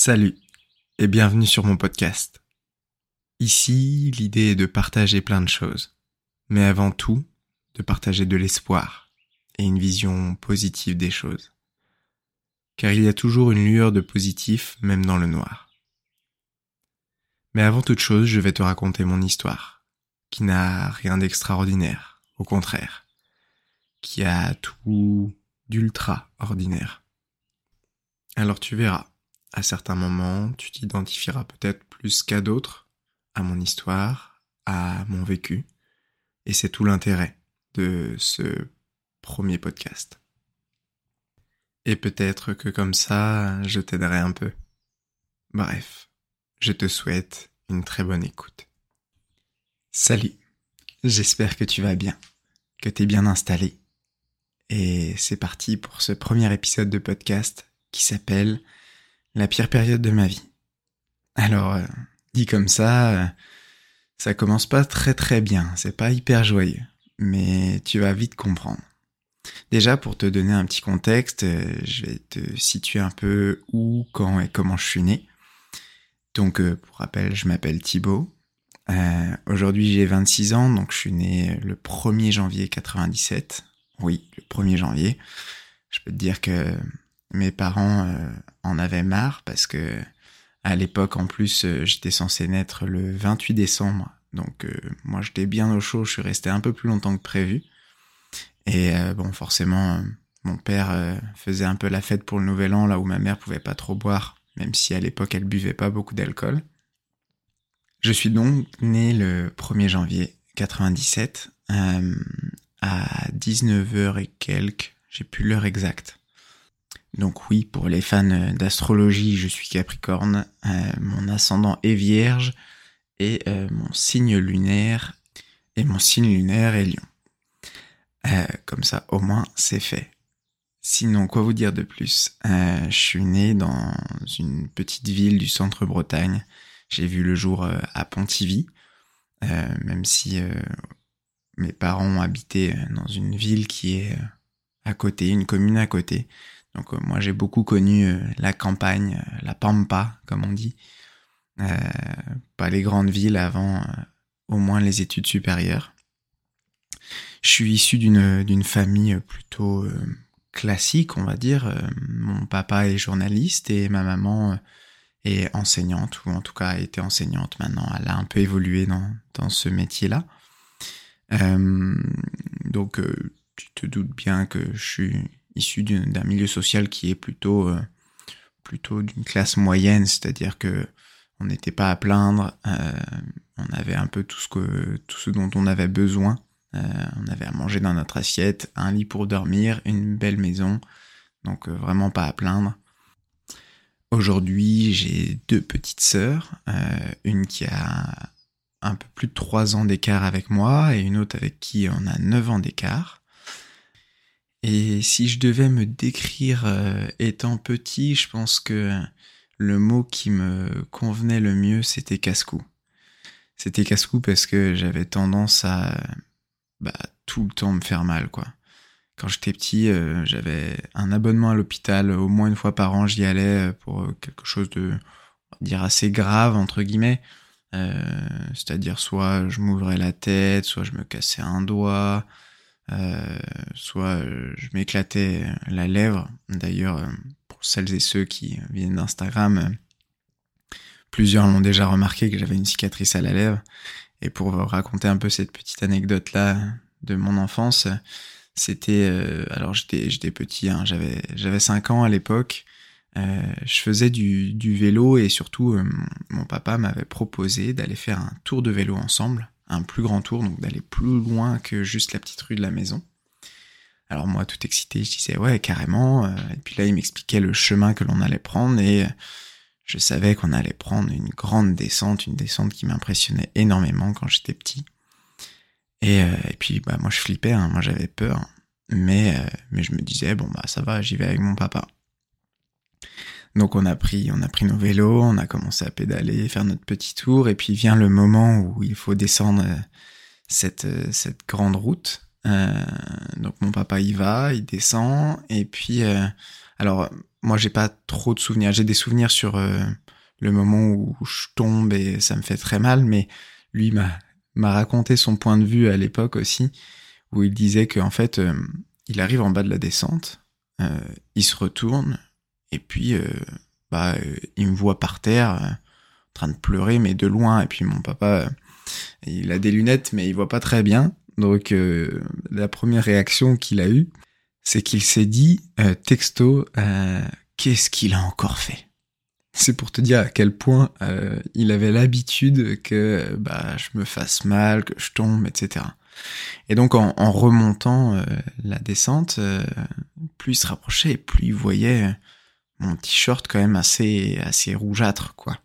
Salut et bienvenue sur mon podcast. Ici, l'idée est de partager plein de choses, mais avant tout, de partager de l'espoir et une vision positive des choses. Car il y a toujours une lueur de positif même dans le noir. Mais avant toute chose, je vais te raconter mon histoire, qui n'a rien d'extraordinaire, au contraire, qui a tout d'ultra ordinaire. Alors tu verras, à certains moments, tu t'identifieras peut-être plus qu'à d'autres, à mon histoire, à mon vécu, et c'est tout l'intérêt de ce premier podcast. Et peut-être que comme ça, je t'aiderai un peu. Bref, je te souhaite une très bonne écoute. Salut, j'espère que tu vas bien, que t'es bien installé. Et c'est parti pour ce premier épisode de podcast qui s'appelle la pire période de ma vie. Alors, euh, dit comme ça, euh, ça commence pas très très bien, c'est pas hyper joyeux, mais tu vas vite comprendre. Déjà, pour te donner un petit contexte, euh, je vais te situer un peu où, quand et comment je suis né. Donc, pour rappel, je m'appelle Thibaut. Aujourd'hui, j'ai 26 ans, donc je suis né le 1er janvier 97. Oui, le 1er janvier. Je peux te dire que mes parents euh, en avaient marre parce que à l'époque en plus euh, j'étais censé naître le 28 décembre. Donc euh, moi j'étais bien au chaud. Je suis resté un peu plus longtemps que prévu. Et bon forcément mon père faisait un peu la fête pour le nouvel an là où ma mère pouvait pas trop boire même si à l'époque elle buvait pas beaucoup d'alcool. Je suis donc né le 1er janvier 97 à 19h et quelques. J'ai plus l'heure exacte donc oui, pour les fans d'astrologie, je suis Capricorne, euh, mon ascendant est Vierge et euh, mon signe lunaire et mon signe lunaire est Lion. Euh, comme ça, au moins, c'est fait. Sinon, quoi vous dire de plus? Je suis né dans une petite ville du centre Bretagne. J'ai vu le jour à Pontivy, même si mes parents habitaient dans une ville qui est à côté, une commune à côté. Donc euh, moi j'ai beaucoup connu euh, la campagne, euh, la pampa comme on dit, pas les grandes villes avant au moins les études supérieures. Je suis issu d'une famille plutôt classique, on va dire. Mon papa est journaliste et ma maman est enseignante, ou en tout cas a été enseignante maintenant. Elle a un peu évolué dans, dans ce métier-là. donc tu te doutes bien que je suis issu d'un milieu social qui est plutôt euh, plutôt d'une classe moyenne, c'est-à-dire que on n'était pas à plaindre, euh, on avait un peu tout ce que tout ce dont on avait besoin. Euh, on avait à manger dans notre assiette, un lit pour dormir, une belle maison, donc vraiment pas à plaindre. Aujourd'hui, j'ai deux petites sœurs, une qui a un peu plus de trois ans d'écart avec moi et une autre avec qui on a neuf ans d'écart. Et si je devais me décrire euh, étant petit, je pense que le mot qui me convenait le mieux, c'était casse-cou. C'était casse-cou parce que j'avais tendance à bah, tout le temps me faire mal, quoi. Quand j'étais petit, euh, j'avais un abonnement à l'hôpital, au moins une fois par an, j'y allais pour quelque chose de, dire, assez grave, entre guillemets. Euh, c'est-à-dire soit je m'ouvrais la tête, soit je me cassais un doigt, euh, soit euh, je m'éclatais la lèvre. D'ailleurs, euh, pour celles et ceux qui viennent d'Instagram, plusieurs l'ont déjà remarqué que j'avais une cicatrice à la lèvre. Et pour raconter un peu cette petite anecdote là de mon enfance, c'était alors j'étais j'étais petit, hein, j'avais j'avais 5 ans à l'époque. Je faisais du, vélo et surtout mon papa m'avait proposé d'aller faire un tour de vélo ensemble un plus grand tour, donc d'aller plus loin que juste la petite rue de la maison. Alors moi, tout excité, je disais ouais, carrément. Euh, et puis là, il m'expliquait le chemin que l'on allait prendre et euh, je savais qu'on allait prendre une grande descente, une descente qui m'impressionnait énormément quand j'étais petit. Et, euh, puis bah moi je flippais, hein, moi j'avais peur, mais mais je me disais bon bah ça va, j'y vais avec mon papa. Donc on a pris, on a pris nos vélos, on a commencé à pédaler, faire notre petit tour, et puis vient le moment où il faut descendre euh, cette, euh, cette grande route. donc mon papa y va, il descend, et puis alors moi j'ai pas trop de souvenirs. J'ai des souvenirs sur le moment où je tombe et ça me fait très mal, mais lui m'a m'a raconté son point de vue à l'époque aussi, où il disait qu'en fait il arrive en bas de la descente, il se retourne et puis bah il me voit par terre train de pleurer, mais de loin. Et puis mon papa, euh, il a des lunettes, mais il voit pas très bien. Donc euh, la première réaction qu'il a eue, c'est qu'il s'est dit, euh, texto, qu'est-ce qu'il a encore fait? C'est pour te dire à quel point il avait l'habitude que bah, je me fasse mal, que je tombe, etc. Et donc en, en remontant la descente, plus il se rapprochait, plus il voyait mon t-shirt quand même assez assez rougeâtre, quoi.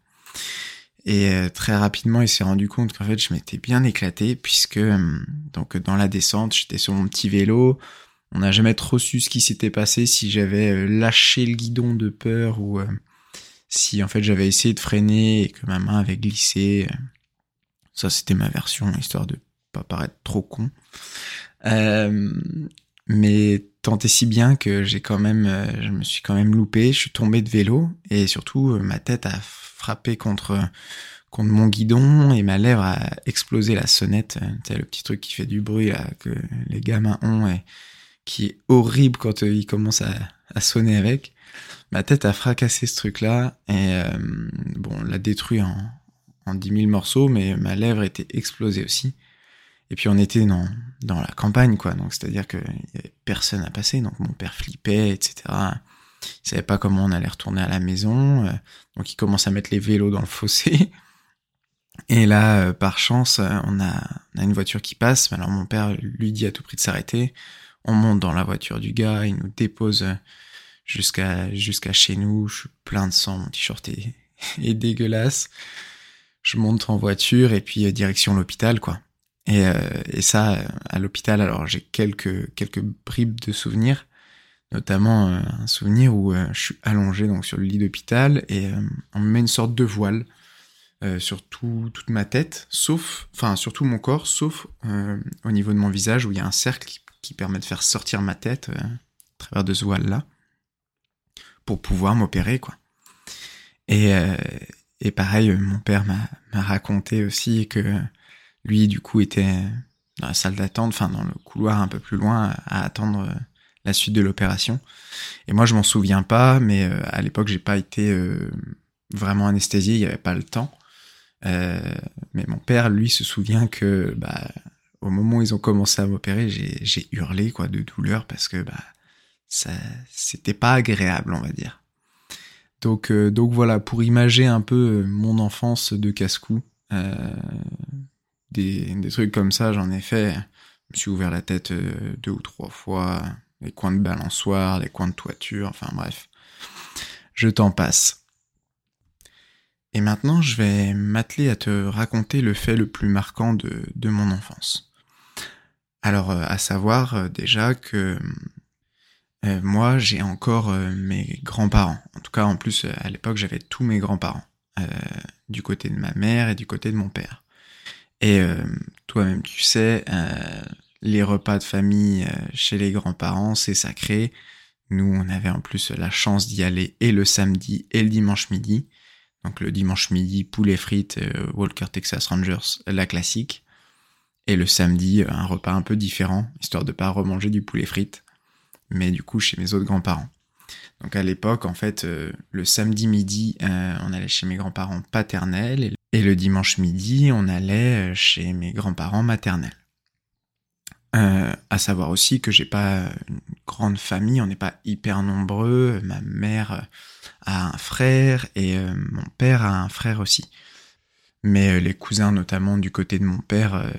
Et euh, très rapidement, il s'est rendu compte qu'en fait, je m'étais bien éclaté puisque euh, donc dans la descente, j'étais sur mon petit vélo. On n'a jamais trop su ce qui s'était passé si j'avais euh, lâché le guidon de peur ou si en fait j'avais essayé de freiner et que ma main avait glissé. Ça, c'était ma version, histoire de pas paraître trop con. mais tant et si bien que j'ai quand même, je me suis quand même loupé. Je suis tombé de vélo et surtout ma tête a frappé contre contre mon guidon et ma lèvre a explosé la sonnette, c'est le petit truc qui fait du bruit là que les gamins ont et qui est horrible quand euh, ils commencent à, à, sonner avec. Ma tête a fracassé ce truc-là et euh, bon, l'a détruit en, en 10 000 morceaux, mais ma lèvre était explosée aussi. Et puis on était dans, dans la campagne, quoi. Donc c'est-à-dire qu'il y avait personne à passer. Donc mon père flippait, etc. Il savait pas comment on allait retourner à la maison, euh, donc il commence à mettre les vélos dans le fossé. Et là, euh, par chance, euh, on a, une voiture qui passe. Alors mon père lui dit à tout prix de s'arrêter. On monte dans la voiture du gars, il nous dépose jusqu'à jusqu'à chez nous. Je suis plein de sang, mon t-shirt est, est, dégueulasse. Je monte en voiture et puis direction l'hôpital, quoi. Et, et ça, à l'hôpital, alors j'ai quelques quelques bribes de souvenirs notamment euh, un souvenir où euh, je suis allongé donc sur le lit d'hôpital et euh, on me met une sorte de voile sur toute ma tête, sauf, enfin surtout mon corps, sauf au niveau de mon visage où il y a un cercle qui, permet de faire sortir ma tête à travers de ce voile là pour pouvoir m'opérer quoi. Et, et pareil, mon père m'a raconté aussi que lui du coup était dans la salle d'attente, enfin dans le couloir un peu plus loin à attendre la suite de l'opération. Et moi, je m'en souviens pas, mais euh, à l'époque, j'ai pas été euh, vraiment anesthésié, il y avait pas le temps. Euh, mais mon père, lui, se souvient que bah, au moment où ils ont commencé à m'opérer, j'ai hurlé quoi de douleur parce que bah ça c'était pas agréable, on va dire. Donc donc voilà, pour imager un peu mon enfance de casse-cou, des, trucs comme ça, j'en ai fait. Je me suis ouvert la tête deux ou trois fois les coins de balançoire, les coins de toiture, enfin bref. Je t'en passe. Et maintenant, je vais m'atteler à te raconter le fait le plus marquant de, mon enfance. Alors, euh, à savoir euh, déjà que euh, moi, j'ai encore mes grands-parents. En tout cas, en plus, à l'époque, j'avais tous mes grands-parents, du côté de ma mère et du côté de mon père. Et toi-même, tu sais, les repas de famille euh, chez les grands-parents, c'est sacré. Nous, on avait en plus la chance d'y aller et le samedi et le dimanche midi. Donc le dimanche midi, poulet frites, euh, Walker Texas Rangers, la classique. Et le samedi, un repas un peu différent, histoire de pas remanger du poulet frites, mais du coup chez mes autres grands-parents. Donc à l'époque, en fait, euh, le samedi midi, on allait chez mes grands-parents paternels, le dimanche midi, on allait chez mes grands-parents maternels. Euh, à savoir aussi que j'ai pas une grande famille, on n'est pas hyper nombreux. Ma mère a un frère et euh, mon père a un frère aussi. Mais euh, les cousins, notamment du côté de mon père,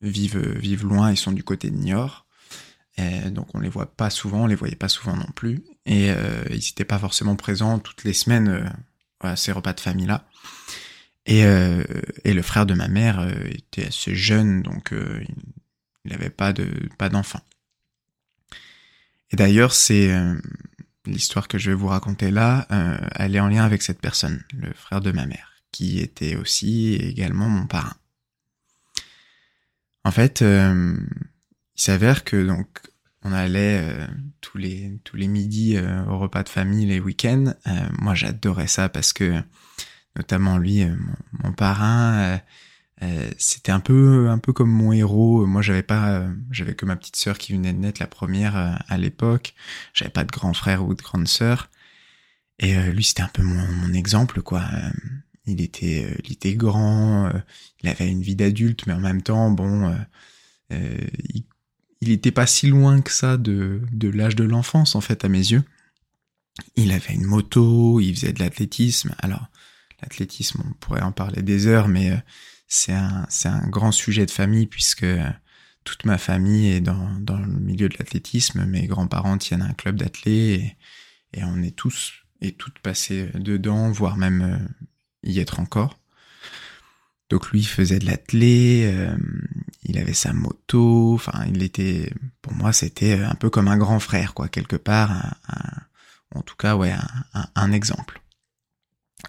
vivent loin. Ils sont du côté de Niort, et donc on les voit pas souvent, on les voyait pas souvent non plus. Et ils n'étaient pas forcément présents toutes les semaines à ces repas de famille là. Et, et le frère de ma mère était assez jeune, donc il n'avait pas de pas d'enfant. Et d'ailleurs, c'est euh, l'histoire que je vais vous raconter là, euh, elle est en lien avec cette personne, le frère de ma mère, qui était aussi également mon parrain. En fait, euh, il s'avère que donc on allait euh, tous les tous les midis euh, au repas de famille les week-ends. Euh, moi, j'adorais ça parce que notamment lui, mon, parrain, c'était un peu un peu comme mon héros. Moi, j'avais pas, j'avais que ma petite sœur qui venait de naître la première à l'époque. J'avais pas de grand frère ou de grande sœur. Et lui, c'était un peu mon, mon exemple, quoi. il était, il était grand, il avait une vie d'adulte, mais en même temps, bon, il il était pas si loin que ça de, de l'âge de l'enfance, en fait, à mes yeux. Il avait une moto, il faisait de l'athlétisme. Alors, on pourrait en parler des heures, mais euh, c'est un, grand sujet de famille puisque euh, toute ma famille est dans, dans le milieu de l'athlétisme. Mes grands-parents tiennent un club d'athlètes et, on est tous et toutes passés dedans, voire même euh, y être encore. Donc lui faisait de l'athlé, euh, il avait sa moto, enfin il était, pour moi c'était un peu comme un grand frère quoi, quelque part, en tout cas ouais, un, exemple.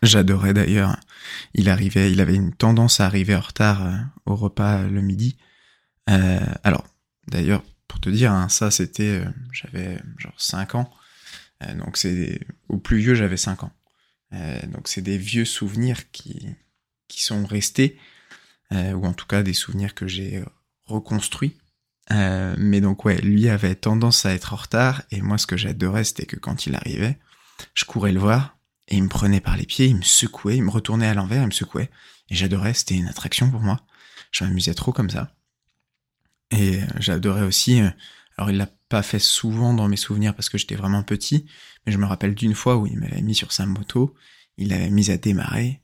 J'adorais d'ailleurs, il arrivait, il avait une tendance à arriver en retard euh, au repas le midi. Euh, alors d'ailleurs pour te dire, hein, ça c'était, j'avais genre 5 ans, donc c'est au plus vieux j'avais 5 ans. donc c'est des vieux souvenirs qui qui sont restés, euh, ou en tout cas des souvenirs que j'ai reconstruits. Euh, mais donc ouais, lui avait tendance à être en retard, et moi ce que j'adorais c'était que quand il arrivait, je courais le voir, et il me prenait par les pieds, il me secouait, il me retournait à l'envers, il me secouait, et j'adorais, c'était une attraction pour moi. Je m'amusais trop comme ça. Et euh, j'adorais aussi, alors il l'a pas fait souvent dans mes souvenirs parce que j'étais vraiment petit, mais je me rappelle d'une fois où il m'avait mis sur sa moto, il l'avait mise à démarrer,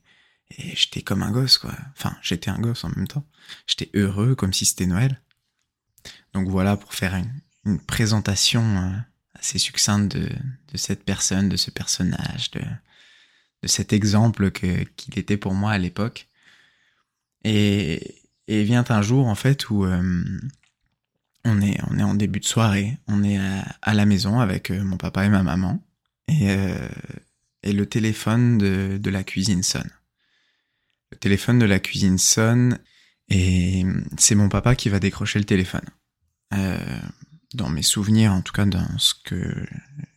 et j'étais comme un gosse, quoi. Enfin, j'étais un gosse en même temps. J'étais heureux, comme si c'était Noël. Donc voilà, pour faire une, présentation euh, assez succincte de, de, cette personne, de ce personnage, de, de cet exemple qu'il était pour moi à l'époque. Et, et vient un jour, en fait, où euh, on, est, on est en début de soirée, on est à, la maison avec euh, mon papa et ma maman, et, et le téléphone de, de la cuisine sonne. Le téléphone de la cuisine sonne et c'est mon papa qui va décrocher le téléphone. Euh, dans mes souvenirs, en tout cas dans ce que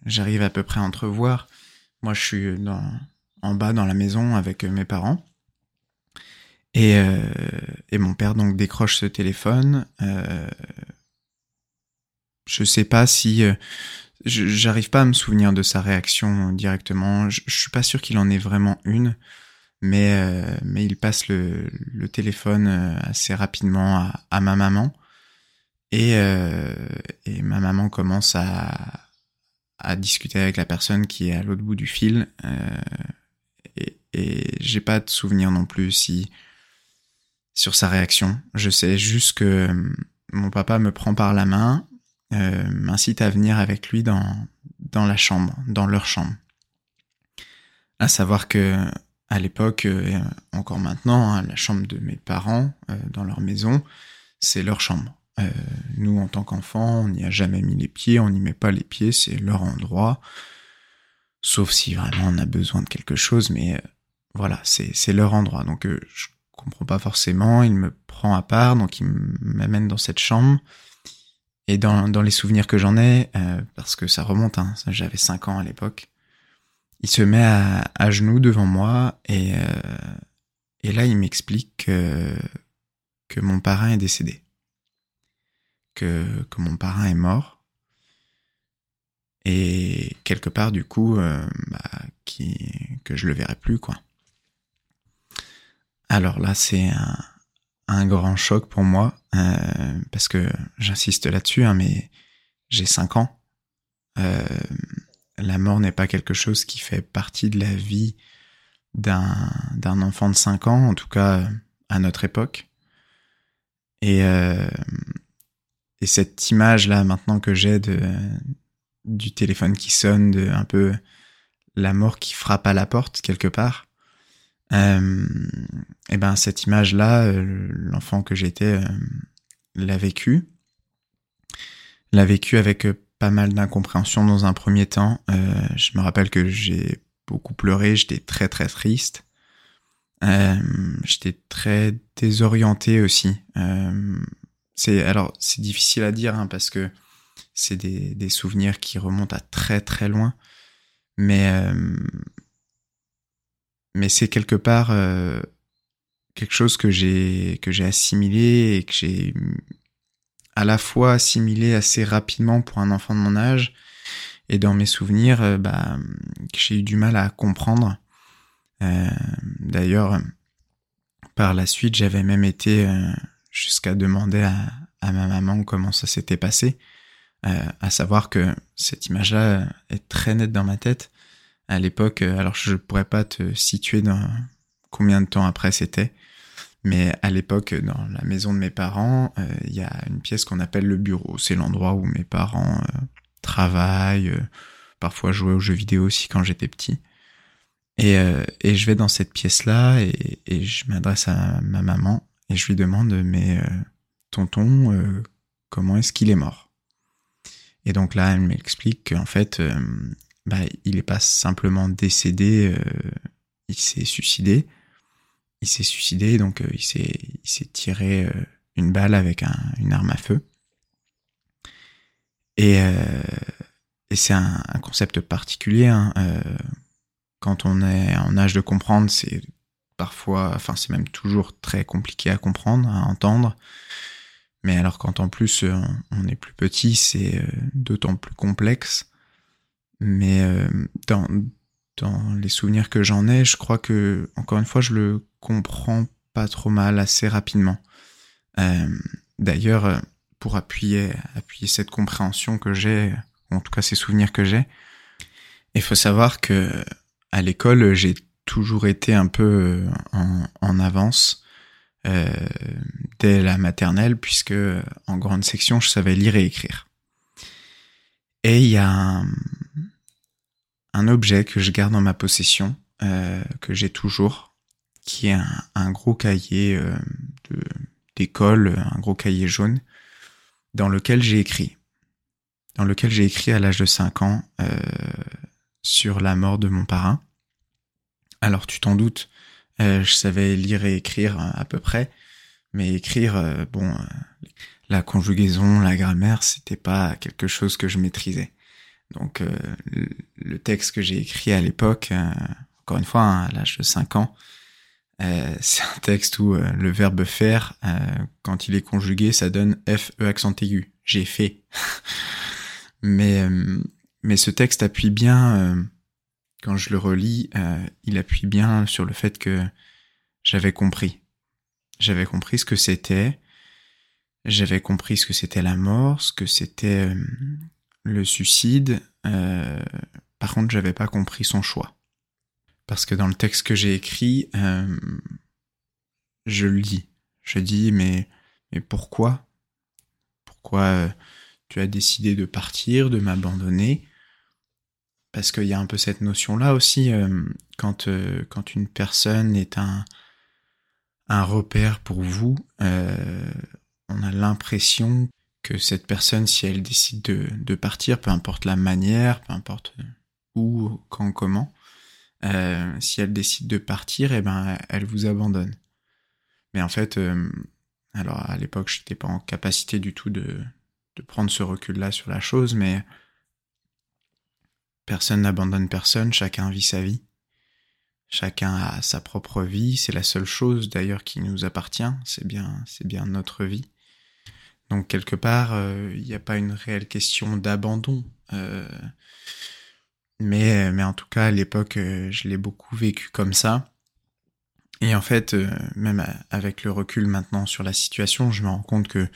j'arrive à peu près à entrevoir, moi je suis dans, en bas dans la maison avec mes parents. Et, euh, et mon père donc décroche ce téléphone. Euh, je sais pas si euh, j'arrive pas à me souvenir de sa réaction directement. Je, je suis pas sûr qu'il en ait vraiment une mais euh, mais il passe le, téléphone euh, assez rapidement à, ma maman et euh, et ma maman commence à à discuter avec la personne qui est à l'autre bout du fil et j'ai pas de souvenir non plus sur sa réaction. Je sais juste que mon papa me prend par la main, m'incite à venir avec lui dans dans la chambre, dans leur chambre. À savoir que à l'époque, euh, encore maintenant, hein, la chambre de mes parents euh, dans leur maison, c'est leur chambre. Euh, nous, en tant qu'enfants, on n'y a jamais mis les pieds, on n'y met pas les pieds, c'est leur endroit. Sauf si vraiment on a besoin de quelque chose, mais voilà, c'est leur endroit. Donc je comprends pas forcément, il me prend à part, donc il m'amène dans cette chambre. Et dans, dans les souvenirs que j'en ai, parce que ça remonte, hein, j'avais 5 ans à l'époque, il se met à, genoux devant moi et, euh, et là il m'explique que, que mon parrain est décédé, que, que mon parrain est mort et quelque part du coup euh, bah, que je le verrai plus quoi. Alors là c'est un, grand choc pour moi euh, parce que j'insiste là-dessus hein, mais j'ai 5 ans. Euh, la mort n'est pas quelque chose qui fait partie de la vie d'un, enfant de 5 ans, en tout cas à notre époque. Et, euh, et cette image-là, maintenant que j'ai du téléphone qui sonne, de un peu la mort qui frappe à la porte quelque part, euh, et ben cette image-là, l'enfant que j'étais euh, l'a vécu, l'a vécu avec pas mal d'incompréhension dans un premier temps. Euh, je me rappelle que j'ai beaucoup pleuré, j'étais très très triste. Euh, j'étais très désorienté aussi. Euh, c'est alors c'est difficile à dire hein, parce que c'est des, des souvenirs qui remontent à très très loin, mais euh, mais c'est quelque part euh, quelque chose que j'ai que j'ai assimilé et que j'ai à la fois assimilé assez rapidement pour un enfant de mon âge. Et dans mes souvenirs euh, bah, que j'ai eu du mal à comprendre. Euh, D'ailleurs, par la suite, j'avais même été jusqu'à demander à, ma maman comment ça s'était passé, à savoir que cette image-là est très nette dans ma tête à l'époque. Alors je pourrais pas te situer dans combien de temps après c'était, mais à l'époque, dans la maison de mes parents, euh, il y a une pièce qu'on appelle le bureau. C'est l'endroit où mes parents euh, travaillent, euh, parfois jouaient aux jeux vidéo aussi quand j'étais petit. Et, je vais dans cette pièce-là et, je m'adresse à ma maman et je lui demande, mais tonton, comment est-ce qu'il est mort? Et donc là, elle m'explique qu'en fait, bah, il n'est pas simplement décédé, il s'est suicidé, il s'est suicidé, donc euh, il s'est tiré euh, une balle avec un, une arme à feu. Et, euh, et c'est un, un, concept particulier. Hein, euh, quand on est en âge de comprendre, c'est parfois, enfin c'est même toujours très compliqué à comprendre, à entendre. Mais alors quand en plus on, on est plus petit, c'est d'autant plus complexe. Mais dans, dans les souvenirs que j'en ai, je crois que, encore une fois, je le comprends pas trop mal assez rapidement. Euh, D'ailleurs, euh, pour appuyer, appuyer cette compréhension que j'ai, en tout cas ces souvenirs que j'ai, il faut savoir que à l'école, j'ai toujours été un peu euh, en, en avance euh, dès la maternelle, puisque en grande section, je savais lire et écrire. Et il y a un, un objet que je garde dans ma possession, euh, que j'ai toujours, qui est un, gros cahier euh, d'école, un gros cahier jaune, dans lequel j'ai écrit. Dans lequel j'ai écrit à l'âge de 5 ans euh, sur la mort de mon parrain. Alors tu t'en doutes, euh, je savais lire et écrire à peu près, mais écrire, bon, la conjugaison, la grammaire, c'était pas quelque chose que je maîtrisais. Donc euh, le texte que j'ai écrit à l'époque, euh, encore une fois, hein, à l'âge de 5 ans, euh, c'est un texte où euh, le verbe faire, euh, quand il est conjugué, ça donne F-E accent aigu. J'ai fait. mais, mais ce texte appuie bien, quand je le relis, il appuie bien sur le fait que j'avais compris. J'avais compris ce que c'était. J'avais compris ce que c'était la mort, ce que c'était le suicide, euh, par contre, j'avais pas compris son choix. Parce que dans le texte que j'ai écrit, euh, je le dis. Je dis, mais, mais pourquoi? Pourquoi euh, tu as décidé de partir, de m'abandonner? Parce qu'il y a un peu cette notion-là aussi, quand, quand une personne est un, un repère pour vous, on a l'impression que cette personne, si elle décide de, partir, peu importe la manière, peu importe où, quand, comment, euh, si elle décide de partir, eh ben, elle vous abandonne. Mais en fait, euh, alors à l'époque, je n'étais pas en capacité du tout de, de prendre ce recul-là sur la chose, mais personne n'abandonne personne, chacun vit sa vie. Chacun a sa propre vie, c'est la seule chose d'ailleurs qui nous appartient, c'est bien, c'est bien notre vie. Donc quelque part, euh, il n'y a pas une réelle question d'abandon. Euh, mais, mais en tout cas, à l'époque, euh, je l'ai beaucoup vécu comme ça. Et en fait, même avec le recul maintenant sur la situation, je me rends compte que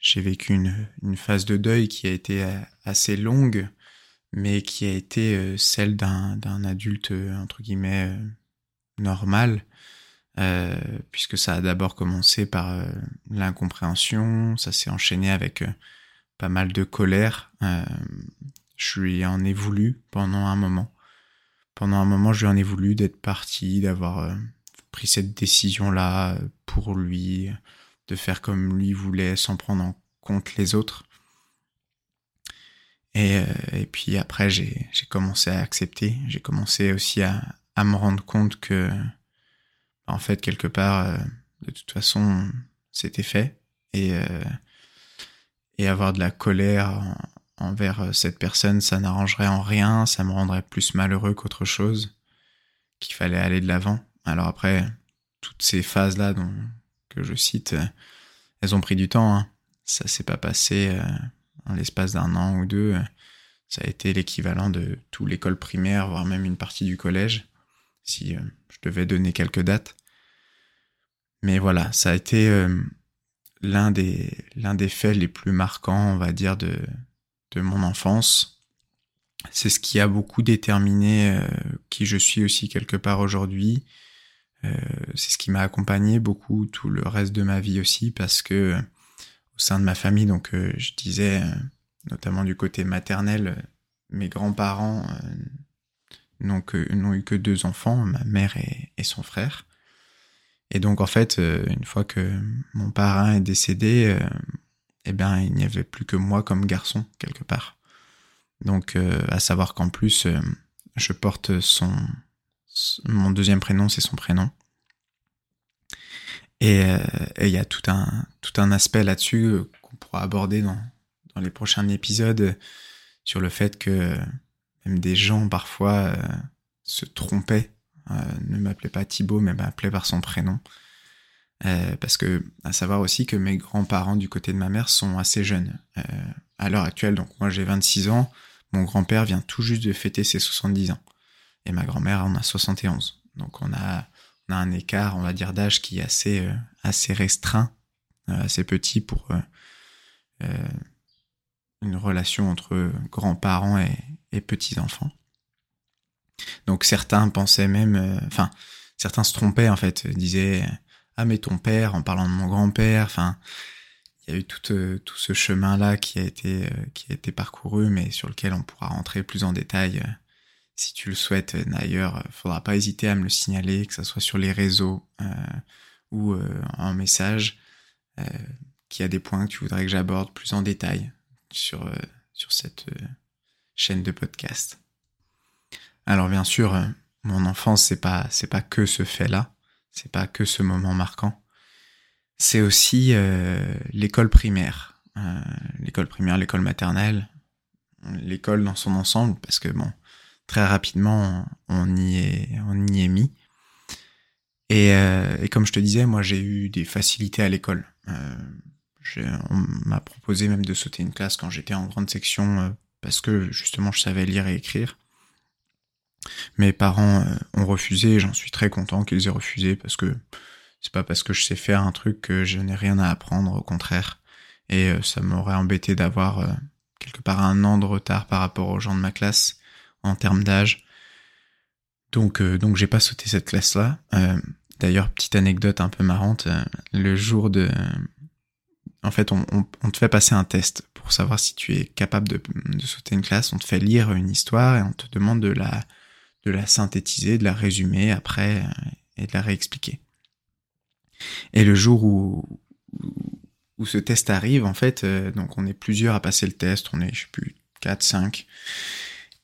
j'ai vécu une, une, phase de deuil qui a été assez longue, mais qui a été celle d'un adulte, entre guillemets, normal. Euh, puisque ça a d'abord commencé par euh, l'incompréhension, ça s'est enchaîné avec euh, pas mal de colère. Je lui en ai voulu pendant un moment. Pendant un moment, je lui en ai voulu d'être parti, d'avoir pris cette décision-là pour lui, de faire comme lui voulait sans prendre en compte les autres. Et, puis après, j'ai commencé à accepter. J'ai commencé aussi à me rendre compte que en fait, quelque part, euh, de toute façon, c'était fait. Et, euh, et avoir de la colère envers cette personne, ça n'arrangerait en rien, ça me rendrait plus malheureux qu'autre chose, qu'il fallait aller de l'avant. Alors après, toutes ces phases-là que je cite, elles ont pris du temps. Hein. Ça s'est pas passé en l'espace d'un an ou deux. Ça a été l'équivalent de tout l'école primaire, voire même une partie du collège, si euh, je devais donner quelques dates. Mais voilà, ça a été euh, l'un des des faits les plus marquants, on va dire, de de mon enfance. C'est ce qui a beaucoup déterminé euh, qui je suis aussi quelque part aujourd'hui. c'est ce qui m'a accompagné beaucoup tout le reste de ma vie aussi parce que au sein de ma famille, donc je disais notamment du côté maternel, mes grands-parents n'ont eu que deux enfants, ma mère et, son frère. Et donc en fait, euh, une fois que mon parrain est décédé, euh, eh bien il n'y avait plus que moi comme garçon quelque part. Donc à savoir qu'en plus je porte son mon deuxième prénom, c'est son prénom. Et il y a tout un tout un aspect là-dessus qu'on pourra aborder dans dans les prochains épisodes sur le fait que des gens parfois euh, se trompaient, euh, ne m'appelaient pas Thibaut, mais m'appelaient par son prénom. Euh, parce que, à savoir aussi que mes grands-parents du côté de ma mère sont assez jeunes. à l'heure actuelle, donc moi j'ai 26 ans, mon grand-père vient tout juste de fêter ses 70 ans. Et ma grand-mère en a 71. Donc on a, on a un écart, on va dire, d'âge qui est assez, assez restreint, assez petit pour une relation entre grands-parents et, petits-enfants. Donc certains pensaient même, euh, enfin, certains se trompaient en fait, disaient ah mais ton père en parlant de mon grand-père, enfin, il y a eu tout, euh, tout ce chemin-là qui a été euh, qui a été parcouru, mais sur lequel on pourra rentrer plus en détail si tu le souhaites. D'ailleurs, faudra pas hésiter à me le signaler, que ce soit sur les réseaux ou en message, qu'il y a des points que tu voudrais que j'aborde plus en détail sur, sur cette chaîne de podcast. Alors bien sûr, euh, mon enfance c'est pas pas que ce fait-là, c'est pas que ce moment marquant. C'est aussi l'école primaire, l'école primaire, l'école maternelle, l'école dans son ensemble, parce que bon, très rapidement on y est mis. Et, et comme je te disais, moi j'ai eu des facilités à l'école on m'a proposé même de sauter une classe quand j'étais en grande section euh, parce que justement je savais lire et écrire. Mes parents euh, ont refusé et j'en suis très content qu'ils aient refusé parce que c'est pas parce que je sais faire un truc que je n'ai rien à apprendre, au contraire. Et euh, ça m'aurait embêté d'avoir quelque part un an de retard par rapport aux gens de ma classe en termes d'âge. Donc donc j'ai pas sauté cette classe là. D'ailleurs petite anecdote un peu marrante, le jour de en fait, on, te fait passer un test pour savoir si tu es capable de, sauter une classe. On te fait lire une histoire et on te demande de la, de synthétiser, de la résumer après euh, et de la réexpliquer. Et le jour où, ce test arrive, en fait, euh, donc on est plusieurs à passer le test, on est, je sais plus, 4, 5.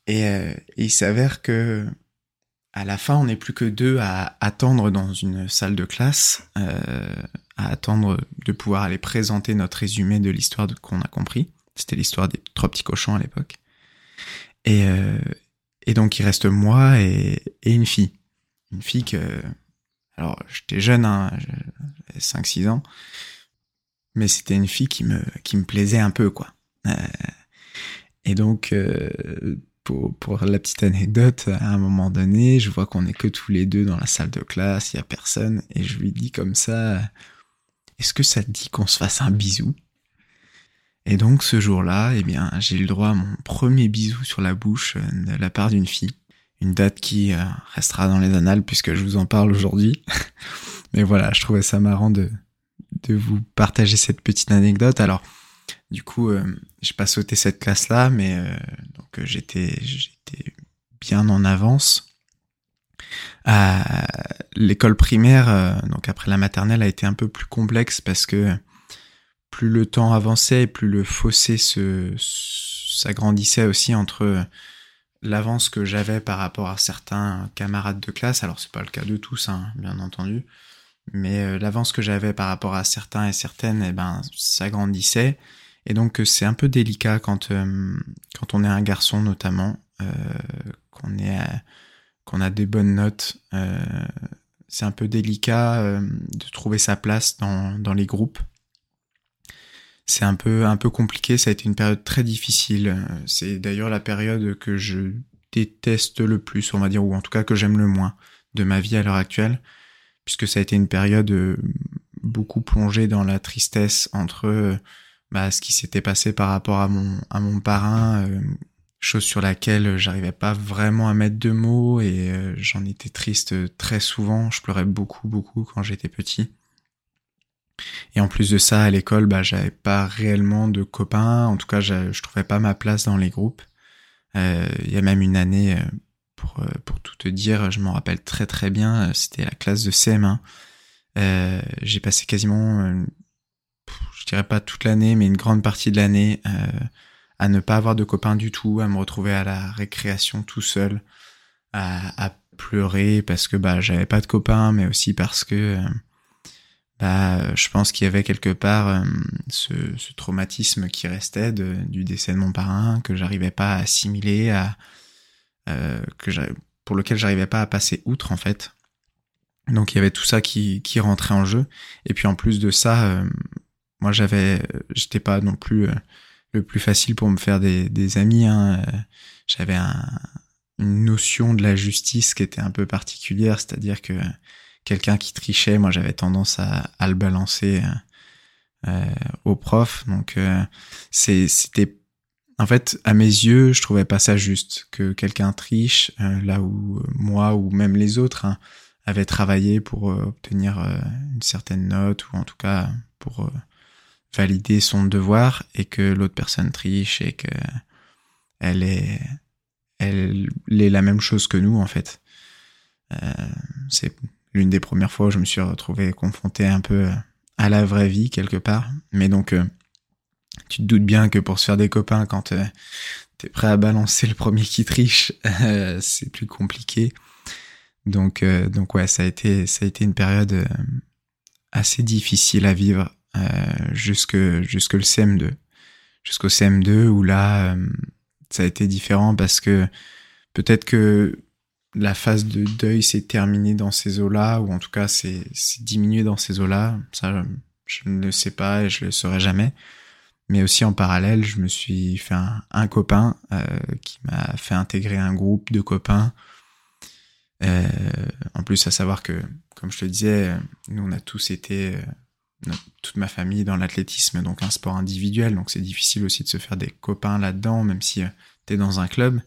Et, euh, et il s'avère que à la fin, on n'est plus que deux à attendre dans une salle de classe, à attendre de pouvoir aller présenter notre résumé de l'histoire qu'on a compris. C'était l'histoire des trois petits cochons à l'époque. Et, euh, et donc il reste moi et, une fille. Une fille que... Alors j'étais jeune, hein, 5-6 ans, mais c'était une fille qui me, qui me plaisait un peu, quoi. Euh, et donc... Euh, pour, pour la petite anecdote, à un moment donné, je vois qu'on est que tous les deux dans la salle de classe, il y a personne, et je lui dis comme ça, est-ce que ça te dit qu'on se fasse un bisou? Et donc ce jour-là, eh bien, j'ai eu le droit à mon premier bisou sur la bouche euh, de la part d'une fille. Une date qui euh, restera dans les annales puisque je vous en parle aujourd'hui. Mais voilà, je trouvais ça marrant de, de vous partager cette petite anecdote. Alors, du coup, euh, j'ai pas sauté cette classe-là, mais euh, donc j'étais j'étais bien en avance. L'école primaire, donc après la maternelle, a été un peu plus complexe parce que plus le temps avançait, plus le fossé s'agrandissait aussi entre l'avance que j'avais par rapport à certains camarades de classe. Alors c'est pas le cas de tous, hein, bien entendu, mais l'avance que j'avais par rapport à certains et certaines, eh ben, s'agrandissait Et donc c'est un peu délicat quand quand on est un garçon notamment, qu'on a des bonnes notes. c'est un peu délicat de trouver sa place dans les groupes c'est un peu un peu compliqué. Ça a été une période très difficile. C'est d'ailleurs la période que je déteste le plus, on va dire, ou en tout cas que j'aime le moins de ma vie à l'heure actuelle, puisque ça a été une période euh, beaucoup plongée dans la tristesse entre euh, bah, ce qui s'était passé par rapport à mon à mon parrain, euh, chose sur laquelle j'arrivais pas vraiment à mettre de mots et j'en étais triste très souvent. Je pleurais beaucoup beaucoup quand j'étais petit. Et en plus de ça, à l'école, bah, j'avais pas réellement de copains. En tout cas, je, je trouvais pas ma place dans les groupes. Euh, il y a même une année, euh, pour, euh, pour tout te dire, je m'en rappelle très très bien, c'était la classe de CM1. J'ai passé quasiment, je dirais pas toute l'année, mais une grande partie de l'année à ne pas avoir de copains du tout, à me retrouver à la récréation tout seul, à, à pleurer parce que bah j'avais pas de copains, mais aussi parce que bah, je pense qu'il y avait quelque part euh, ce, traumatisme qui restait du décès de mon parrain que j'arrivais pas à assimiler, euh, que pour lequel j'arrivais pas à passer outre en fait. Donc il y avait tout ça qui, rentrait en jeu. Et puis en plus de ça, euh, moi j'avais, j'étais pas non plus euh, le plus facile pour me faire des, amis. Hein. J'avais un, une notion de la justice qui était un peu particulière, c'est-à-dire que quelqu'un qui trichait, moi j'avais tendance à, le balancer euh, euh au prof. Donc euh, c'était en fait à mes yeux, je trouvais pas ça juste que quelqu'un triche là où moi ou même les autres hein, avaient travaillé pour obtenir une certaine note ou en tout cas pour valider son devoir et que l'autre personne triche et que elle est est la même chose que nous en fait. C'est l'une des premières fois où je me suis retrouvé confronté un peu à la vraie vie quelque part. Mais donc, euh, tu te doutes bien que pour se faire des copains, quand euh, t'es prêt à balancer le premier qui triche, euh, c'est plus compliqué. Donc, donc ouais, ça a été, ça a été une période assez difficile à vivre jusque jusque le CM2, jusqu'au CM2 où là, ça a été différent parce que peut-être que la phase de deuil s'est terminée dans ces eaux-là, ou en tout cas c'est diminué dans ces eaux-là. Ça, je ne le sais pas et je le saurai jamais. Mais aussi en parallèle, je me suis fait un, copain euh, qui m'a fait intégrer un groupe de copains. Euh, en plus, à savoir que, comme je te disais, nous on a tous été, euh, toute ma famille dans l'athlétisme, donc un sport individuel, donc c'est difficile aussi de se faire des copains là-dedans, même si tu es dans un club.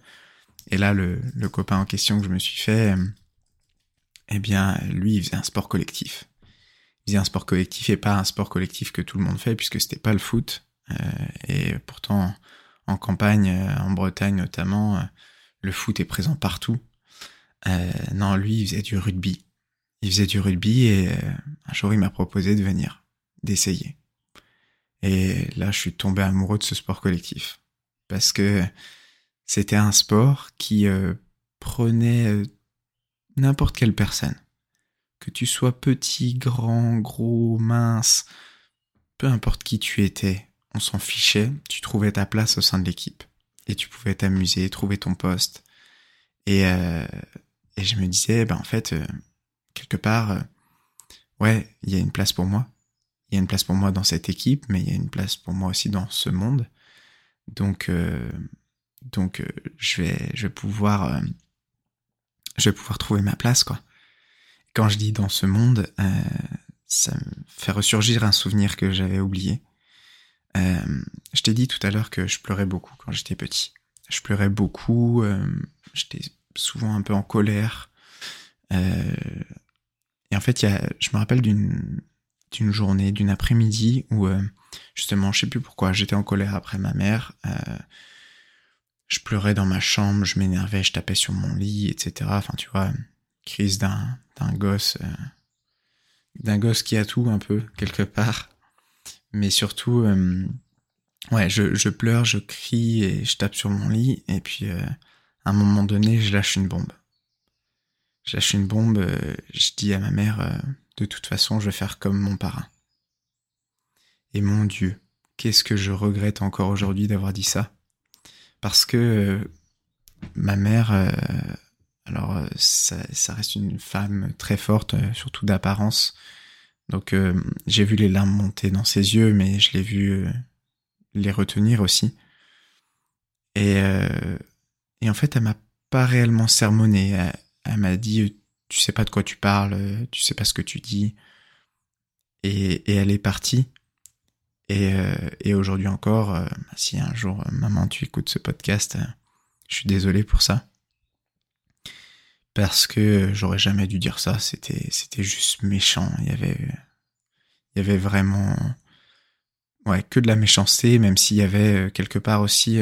Et là, le, copain en question que je me suis fait, euh, eh bien, lui, il faisait un sport collectif. Il faisait un sport collectif et pas un sport collectif que tout le monde fait, puisque c'était pas le foot. Euh, et pourtant, en campagne, euh, en Bretagne notamment, le foot est présent partout. non, lui, il faisait du rugby. Il faisait du rugby et un jour, il m'a proposé de venir, d'essayer. Et là, je suis tombé amoureux de ce sport collectif. Parce que c'était un sport qui euh, prenait euh, n'importe quelle personne. Que tu sois petit, grand, gros, mince, peu importe qui tu étais, on s'en fichait, tu trouvais ta place au sein de l'équipe. Et tu pouvais t'amuser, trouver ton poste. Et, euh, et je me disais, ben en fait, quelque part, ouais, il y a une place pour moi. Il y a une place pour moi dans cette équipe, mais il y a une place pour moi aussi dans ce monde. Donc, donc euh, je vais je vais pouvoir euh, je vais pouvoir trouver ma place quoi. Quand je dis dans ce monde, euh, ça me fait ressurgir un souvenir que j'avais oublié. je t'ai dit tout à l'heure que je pleurais beaucoup quand j'étais petit. Je pleurais beaucoup, j'étais souvent un peu en colère. et en fait, y a, je me rappelle d'une d'une journée, d'une après-midi où justement, je sais plus pourquoi, j'étais en colère après ma mère. Je pleurais dans ma chambre, je m'énervais, je tapais sur mon lit, etc. Enfin, tu vois, crise d'un, d'un gosse, euh, d'un gosse qui a tout un peu, quelque part. Mais surtout, euh, ouais, je, pleure, je crie et je tape sur mon lit. Et puis, euh, à un moment donné, je lâche une bombe. Je lâche une bombe, je dis à ma mère, de toute façon, je vais faire comme mon parrain. Et mon Dieu, qu'est-ce que je regrette encore aujourd'hui d'avoir dit ça? Parce que euh, ma mère, euh, alors ça, ça, reste une femme très forte, surtout d'apparence. Donc j'ai vu les larmes monter dans ses yeux, mais je l'ai vu les retenir aussi. Et, en fait, elle m'a pas réellement sermonné. Elle, m'a dit, tu sais pas de quoi tu parles, tu sais pas ce que tu dis. Et elle est partie. Et, euh, et aujourd'hui encore, euh, si un jour, euh, maman, tu écoutes ce podcast, je suis désolé pour ça. Parce que j'aurais jamais dû dire ça. C'était, c'était juste méchant. Il y avait, il y avait vraiment, ouais, que de la méchanceté, même s'il y avait quelque part aussi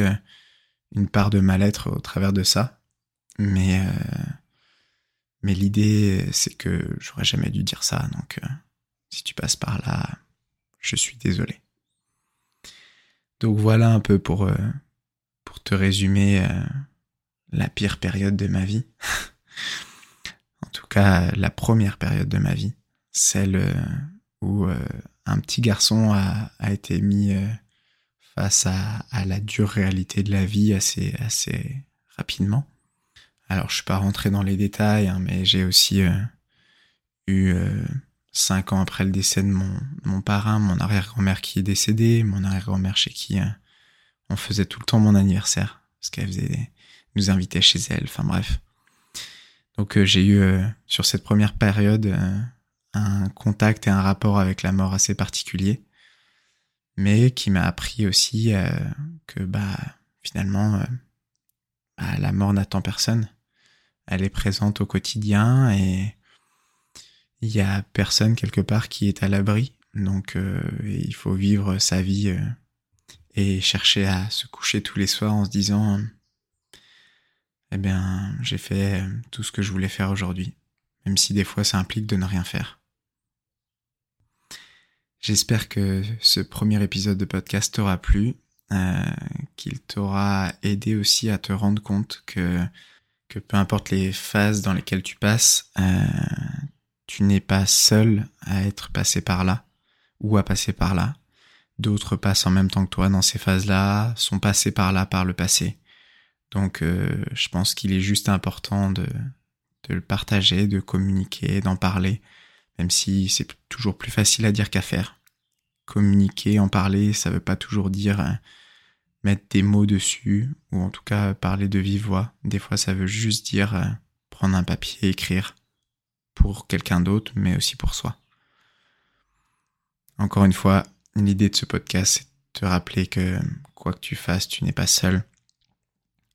une part de mal-être au travers de ça. Mais, mais l'idée, c'est que j'aurais jamais dû dire ça. Donc, si tu passes par là, je suis désolé. Donc voilà un peu pour, euh, te résumer euh, la pire période de ma vie. en tout cas, la première période de ma vie. Celle euh, où un petit garçon a, été mis face à, à, la dure réalité de la vie assez, assez rapidement. Alors je suis pas rentré dans les détails, hein, mais j'ai aussi eu cinq ans après le décès de mon, mon parrain, mon arrière-grand-mère qui est décédée, mon arrière-grand-mère chez qui euh, on faisait tout le temps mon anniversaire, parce qu'elle faisait, nous invitait chez elle, enfin bref. Donc euh, j'ai eu euh, sur cette première période un contact et un rapport avec la mort assez particulier, mais qui m'a appris aussi que bah finalement bah, la mort n'attend personne. Elle est présente au quotidien et il y a personne quelque part qui est à l'abri. Donc euh, il faut vivre sa vie euh, et chercher à se coucher tous les soirs en se disant eh bien j'ai fait euh, tout ce que je voulais faire aujourd'hui, même si des fois ça implique de ne rien faire. J'espère que ce premier épisode de podcast t'aura plu, qu'il t'aura aidé aussi à te rendre compte que que peu importe les phases dans lesquelles tu passes, tu n'es pas seul à être passé par là ou à passer par là. D'autres passent en même temps que toi dans ces phases-là, sont passés par là par le passé. Donc euh, je pense qu'il est juste important de, de le partager, de communiquer, d'en parler, même si c'est toujours plus facile à dire qu'à faire. Communiquer, en parler, ça veut pas toujours dire euh, mettre des mots dessus, ou en tout cas parler de vive voix. Des fois ça veut juste dire euh, prendre un papier, écrire pour quelqu'un d'autre, mais aussi pour soi. Encore une fois, l'idée de ce podcast, c'est de te rappeler que quoi que tu fasses, tu n'es pas seul.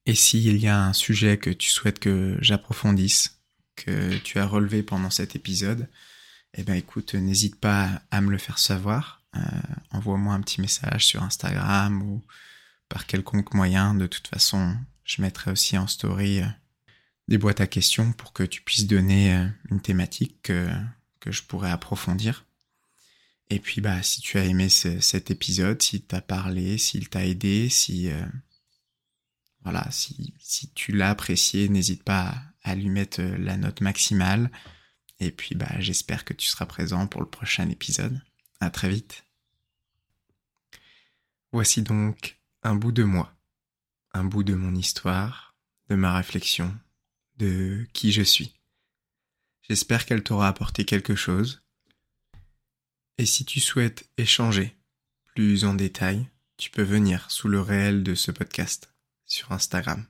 Et s'il y a un sujet que tu souhaites que j'approfondisse, que tu as relevé pendant cet épisode, eh ben écoute, n'hésite pas à me le faire savoir. Euh, envoie-moi un petit message sur Instagram ou par quelconque moyen. De toute façon, je mettrai aussi en story euh, des boîtes à questions pour que tu puisses donner euh, une thématique que, je pourrais approfondir. Et puis bah si tu as aimé cet épisode, s'il t'a parlé, s'il t'a aidé, si euh, voilà, si, si tu l'as apprécié, n'hésite pas à, lui mettre euh, la note maximale. Et puis bah j'espère que tu seras présent pour le prochain épisode. À très vite. Voici donc un bout de moi, un bout de mon histoire, de ma réflexion, de qui je suis. J'espère qu'elle t'aura apporté quelque chose. Et si tu souhaites échanger plus en détail, tu peux venir sous le réel de ce podcast sur Instagram.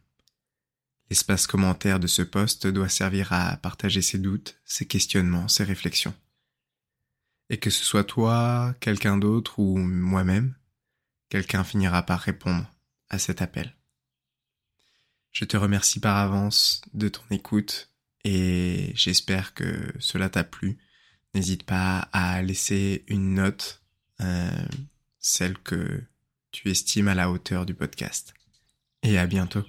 L'espace commentaire de ce post doit servir à partager ses doutes, ses questionnements, ses réflexions. Et que ce soit toi, quelqu'un d'autre ou moi-même, quelqu'un finira par répondre à cet appel. Je te remercie par avance de ton écoute et j'espère que cela t'a plu. N'hésite pas à laisser une note, euh, celle que tu estimes à la hauteur du podcast. Et à bientôt.